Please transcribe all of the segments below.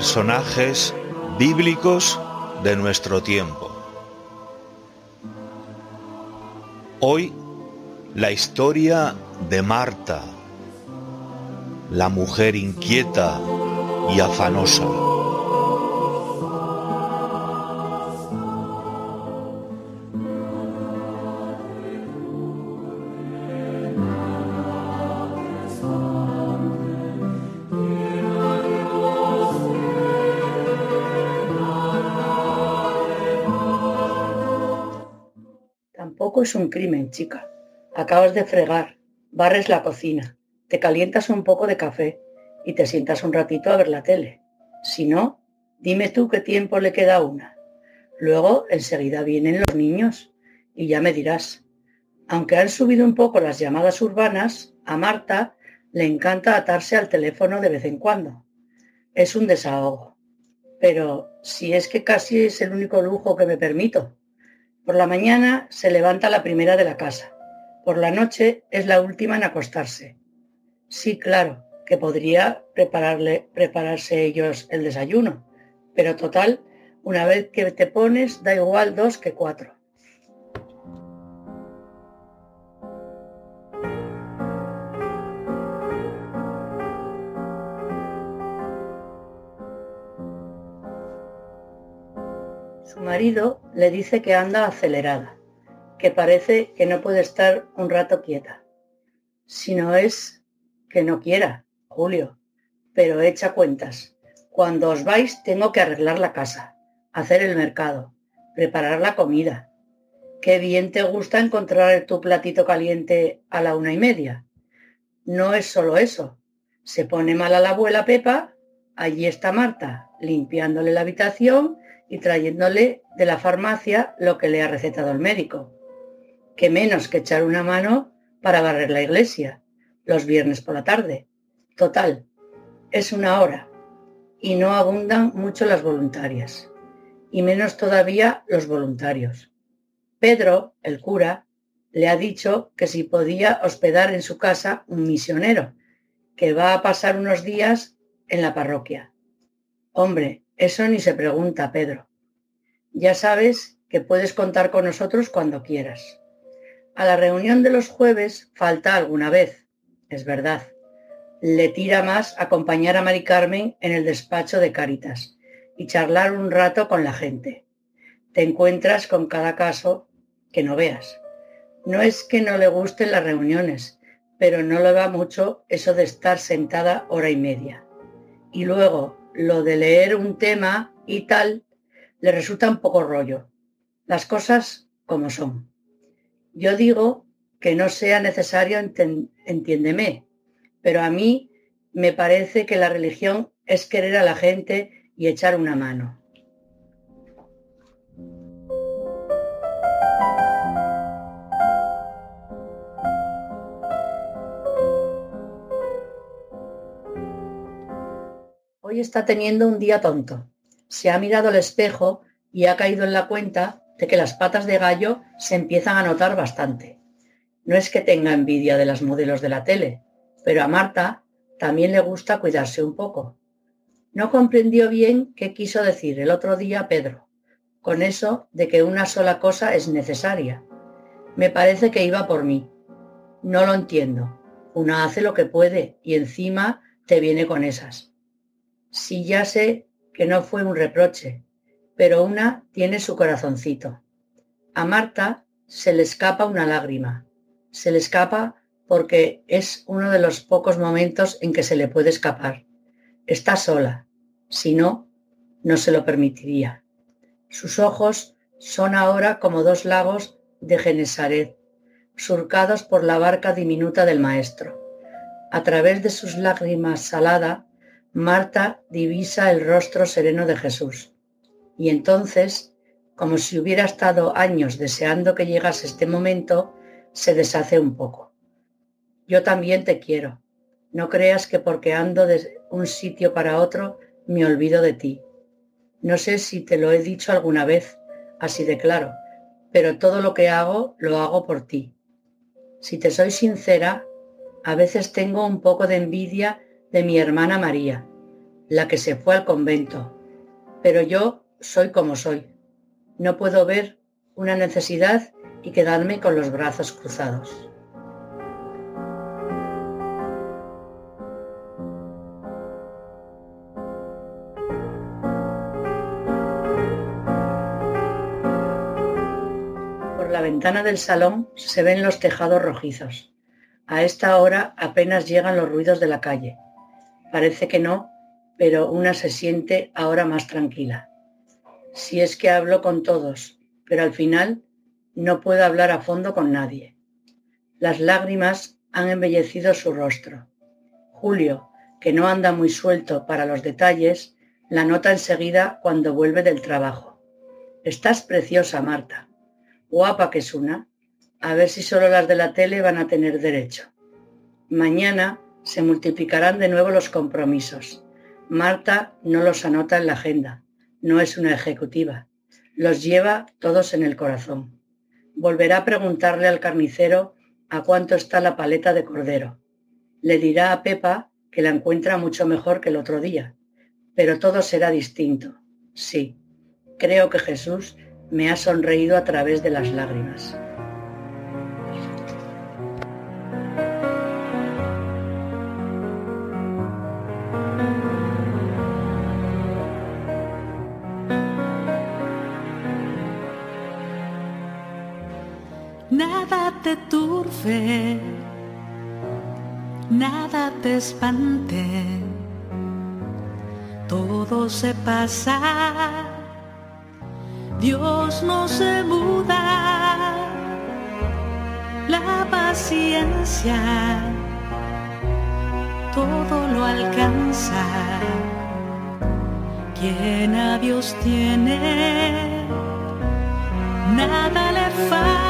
personajes bíblicos de nuestro tiempo. Hoy la historia de Marta, la mujer inquieta y afanosa. Es un crimen, chica. Acabas de fregar, barres la cocina, te calientas un poco de café y te sientas un ratito a ver la tele. Si no, dime tú qué tiempo le queda una. Luego enseguida vienen los niños y ya me dirás. Aunque han subido un poco las llamadas urbanas, a Marta le encanta atarse al teléfono de vez en cuando. Es un desahogo. Pero si es que casi es el único lujo que me permito. Por la mañana se levanta la primera de la casa. Por la noche es la última en acostarse. Sí, claro, que podría prepararle, prepararse ellos el desayuno, pero total, una vez que te pones, da igual dos que cuatro. Le dice que anda acelerada, que parece que no puede estar un rato quieta. Si no es que no quiera, Julio, pero echa cuentas. Cuando os vais tengo que arreglar la casa, hacer el mercado, preparar la comida. Qué bien te gusta encontrar tu platito caliente a la una y media. No es solo eso. Se pone mal a la abuela Pepa, allí está Marta, limpiándole la habitación y trayéndole de la farmacia lo que le ha recetado el médico. Que menos que echar una mano para barrer la iglesia los viernes por la tarde. Total, es una hora y no abundan mucho las voluntarias, y menos todavía los voluntarios. Pedro, el cura, le ha dicho que si podía hospedar en su casa un misionero, que va a pasar unos días en la parroquia. Hombre, eso ni se pregunta, Pedro. Ya sabes que puedes contar con nosotros cuando quieras. A la reunión de los jueves falta alguna vez, es verdad. Le tira más acompañar a Mari Carmen en el despacho de Cáritas y charlar un rato con la gente. Te encuentras con cada caso que no veas. No es que no le gusten las reuniones, pero no le va mucho eso de estar sentada hora y media. Y luego lo de leer un tema y tal le resulta un poco rollo. Las cosas como son. Yo digo que no sea necesario, entiéndeme, pero a mí me parece que la religión es querer a la gente y echar una mano. Hoy está teniendo un día tonto se ha mirado al espejo y ha caído en la cuenta de que las patas de gallo se empiezan a notar bastante. No es que tenga envidia de las modelos de la tele, pero a Marta también le gusta cuidarse un poco. No comprendió bien qué quiso decir el otro día Pedro, con eso de que una sola cosa es necesaria. Me parece que iba por mí. No lo entiendo. Una hace lo que puede y encima te viene con esas. Si ya sé que no fue un reproche, pero una tiene su corazoncito. A Marta se le escapa una lágrima. Se le escapa porque es uno de los pocos momentos en que se le puede escapar. Está sola. Si no, no se lo permitiría. Sus ojos son ahora como dos lagos de Genesaret, surcados por la barca diminuta del Maestro. A través de sus lágrimas salada Marta divisa el rostro sereno de Jesús. Y entonces, como si hubiera estado años deseando que llegase este momento, se deshace un poco. Yo también te quiero. No creas que porque ando de un sitio para otro me olvido de ti. No sé si te lo he dicho alguna vez, así de claro, pero todo lo que hago lo hago por ti. Si te soy sincera, a veces tengo un poco de envidia de mi hermana María, la que se fue al convento, pero yo soy como soy. No puedo ver una necesidad y quedarme con los brazos cruzados. Por la ventana del salón se ven los tejados rojizos. A esta hora apenas llegan los ruidos de la calle. Parece que no, pero una se siente ahora más tranquila. Si es que hablo con todos, pero al final no puedo hablar a fondo con nadie. Las lágrimas han embellecido su rostro. Julio, que no anda muy suelto para los detalles, la nota enseguida cuando vuelve del trabajo. Estás preciosa, Marta. Guapa que es una. A ver si solo las de la tele van a tener derecho. Mañana se multiplicarán de nuevo los compromisos. Marta no los anota en la agenda, no es una ejecutiva, los lleva todos en el corazón. Volverá a preguntarle al carnicero a cuánto está la paleta de cordero. Le dirá a Pepa que la encuentra mucho mejor que el otro día, pero todo será distinto. Sí, creo que Jesús me ha sonreído a través de las lágrimas. Te turbe, nada te espante, todo se pasa, Dios no se muda, la paciencia todo lo alcanza, quien a Dios tiene, nada le falta.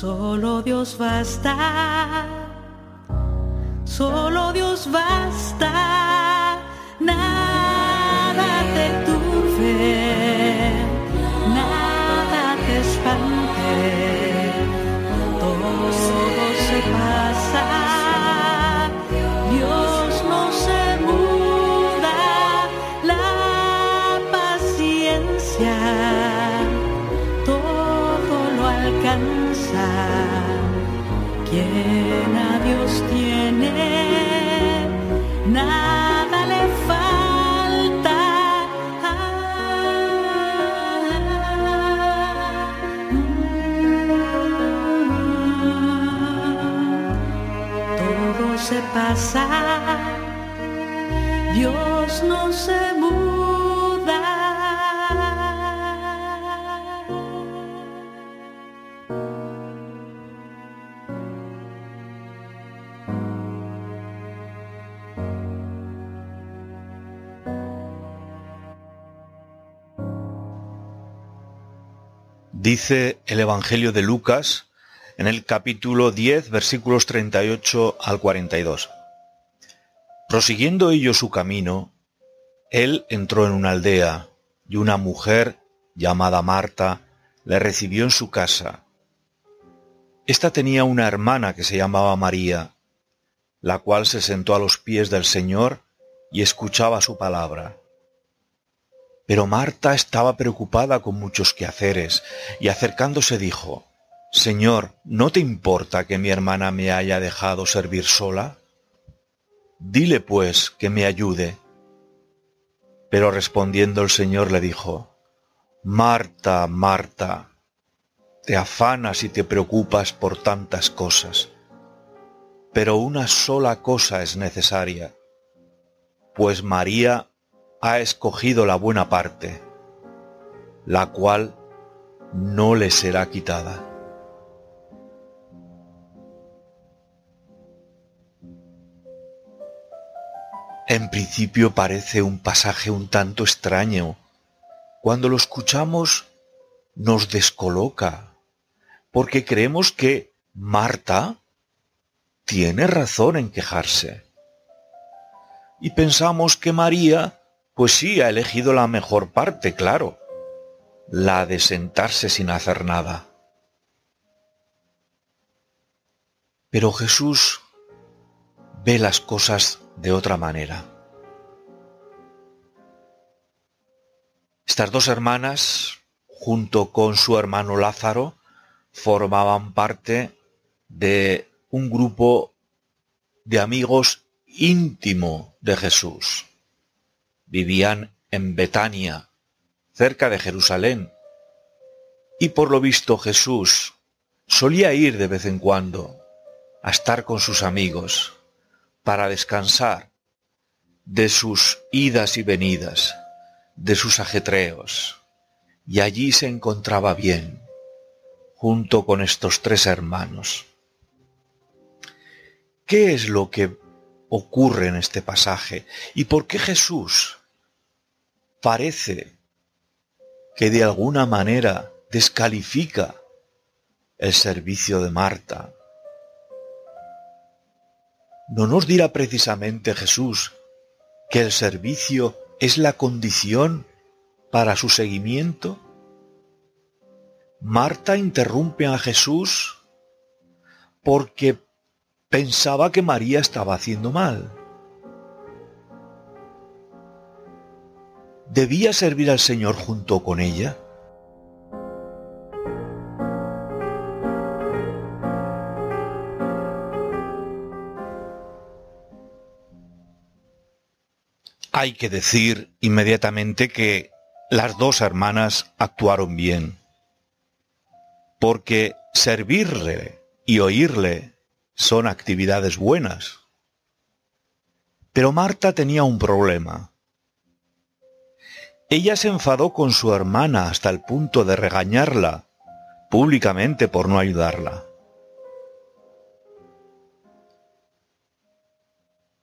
Solo Dios basta, solo Dios basta, nada te turbe, nada te espante, todo se pasa, lo alcanza quien a Dios tiene, nada le falta. Todo se pasa, Dios no se Dice el Evangelio de Lucas en el capítulo 10, versículos 38 al 42. Prosiguiendo ello su camino, él entró en una aldea y una mujer llamada Marta le recibió en su casa. Esta tenía una hermana que se llamaba María, la cual se sentó a los pies del Señor y escuchaba su palabra. Pero Marta estaba preocupada con muchos quehaceres, y acercándose dijo, Señor, ¿no te importa que mi hermana me haya dejado servir sola? Dile pues que me ayude. Pero respondiendo el Señor le dijo, Marta, Marta, te afanas y te preocupas por tantas cosas, pero una sola cosa es necesaria, pues María ha escogido la buena parte, la cual no le será quitada. En principio parece un pasaje un tanto extraño. Cuando lo escuchamos nos descoloca, porque creemos que Marta tiene razón en quejarse. Y pensamos que María, pues sí, ha elegido la mejor parte, claro, la de sentarse sin hacer nada. Pero Jesús ve las cosas de otra manera. Estas dos hermanas, junto con su hermano Lázaro, formaban parte de un grupo de amigos íntimo de Jesús. Vivían en Betania, cerca de Jerusalén, y por lo visto Jesús solía ir de vez en cuando a estar con sus amigos para descansar de sus idas y venidas, de sus ajetreos, y allí se encontraba bien, junto con estos tres hermanos. ¿Qué es lo que ocurre en este pasaje? ¿Y por qué Jesús parece que de alguna manera descalifica el servicio de Marta ¿No nos dirá precisamente Jesús que el servicio es la condición para su seguimiento? Marta interrumpe a Jesús porque pensaba que María estaba haciendo mal. ¿Debía servir al Señor junto con ella? Hay que decir inmediatamente que las dos hermanas actuaron bien, porque servirle y oírle son actividades buenas. Pero Marta tenía un problema. Ella se enfadó con su hermana hasta el punto de regañarla públicamente por no ayudarla.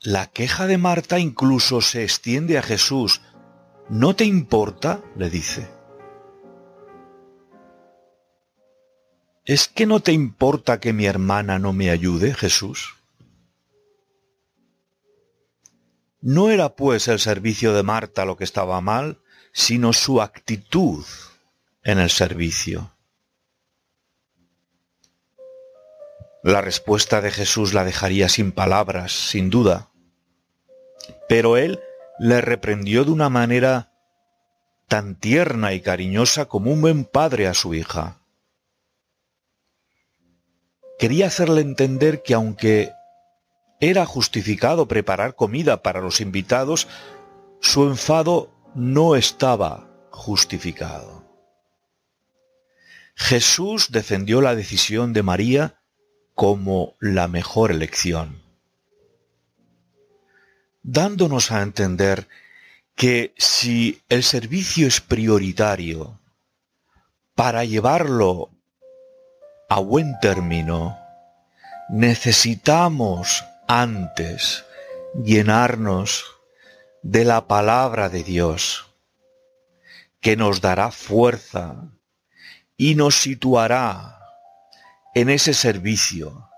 La queja de Marta incluso se extiende a Jesús. ¿No te importa? le dice. ¿Es que no te importa que mi hermana no me ayude, Jesús? No era pues el servicio de Marta lo que estaba mal, sino su actitud en el servicio. La respuesta de Jesús la dejaría sin palabras, sin duda. Pero él le reprendió de una manera tan tierna y cariñosa como un buen padre a su hija. Quería hacerle entender que aunque era justificado preparar comida para los invitados, su enfado no estaba justificado. Jesús defendió la decisión de María como la mejor elección dándonos a entender que si el servicio es prioritario, para llevarlo a buen término, necesitamos antes llenarnos de la palabra de Dios, que nos dará fuerza y nos situará en ese servicio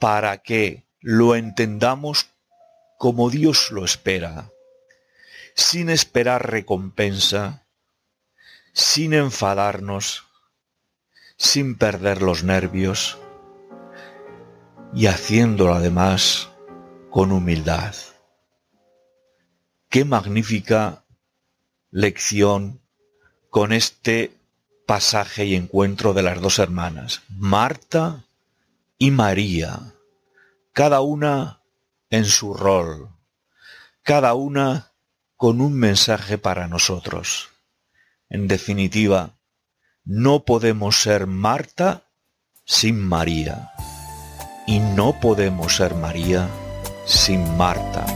para que lo entendamos como Dios lo espera, sin esperar recompensa, sin enfadarnos, sin perder los nervios y haciéndolo además con humildad. Qué magnífica lección con este pasaje y encuentro de las dos hermanas, Marta y María, cada una en su rol, cada una con un mensaje para nosotros. En definitiva, no podemos ser Marta sin María y no podemos ser María sin Marta.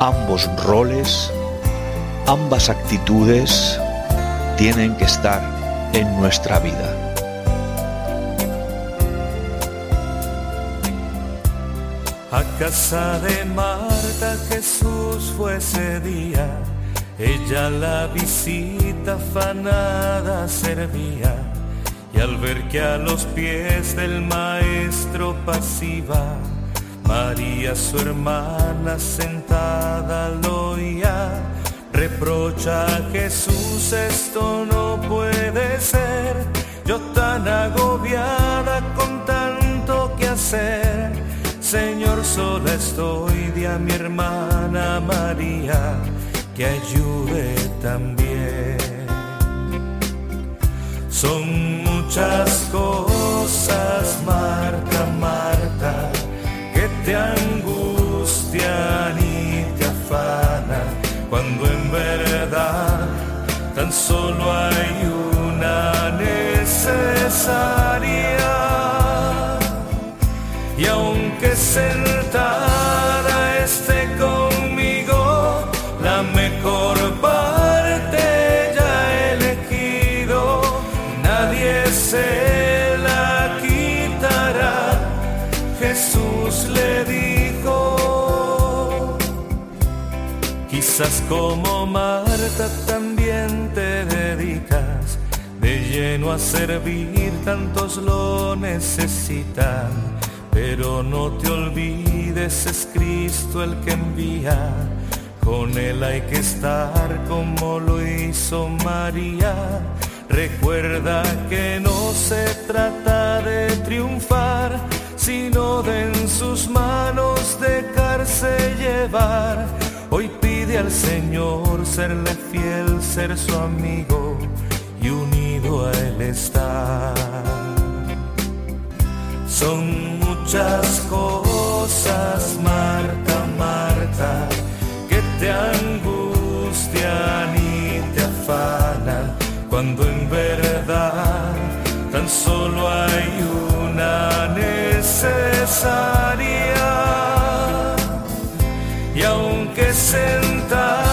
Ambos roles, ambas actitudes tienen que estar en nuestra vida. A casa de Marta Jesús fue ese día, ella la visita fanada servía, y al ver que a los pies del maestro pasiva, María su hermana sentada lo reprocha a Jesús esto no puede ser, yo tan agobiada con tanto que hacer, Señor sola estoy de a mi hermana María que ayude también. Son muchas cosas, Y aunque sentada esté conmigo, la mejor parte ya elegido, nadie se la quitará. Jesús le dijo, quizás como Marta también te dedicas lleno a servir, tantos lo necesitan, pero no te olvides, es Cristo el que envía, con él hay que estar como lo hizo María. Recuerda que no se trata de triunfar, sino de en sus manos dejarse llevar. Hoy pide al Señor serle fiel, ser su amigo y unido a Él estar. Son muchas cosas, Marta, Marta, que te angustian y te afanan, cuando en verdad tan solo hay una necesaria. Y aunque sentada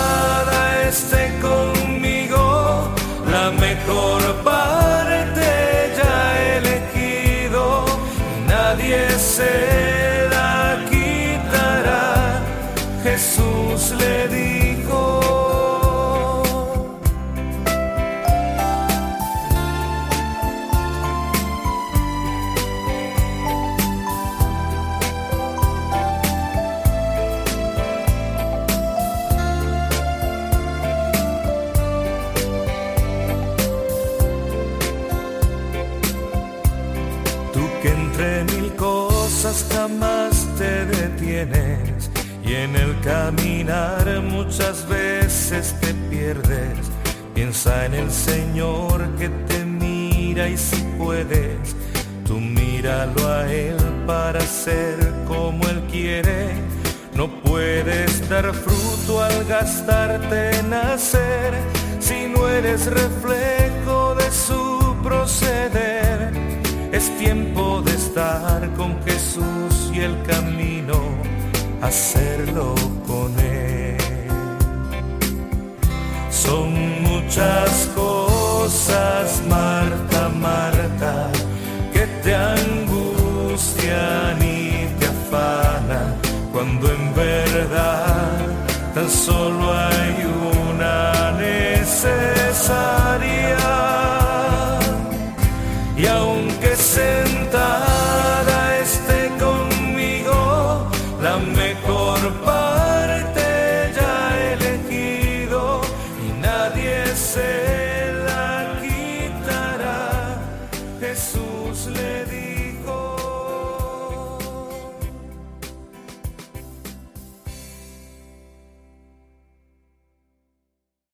Jesús le dijo. Señor que te mira y si puedes, tú míralo a Él para ser como Él quiere. No puedes dar fruto al gastarte en hacer si no eres reflejo de su proceder. Es tiempo de estar con Jesús y el camino, hacerlo con Él. Son muchas cosas, Marta, Marta, que te angustian y te afanan, cuando en verdad tan solo hay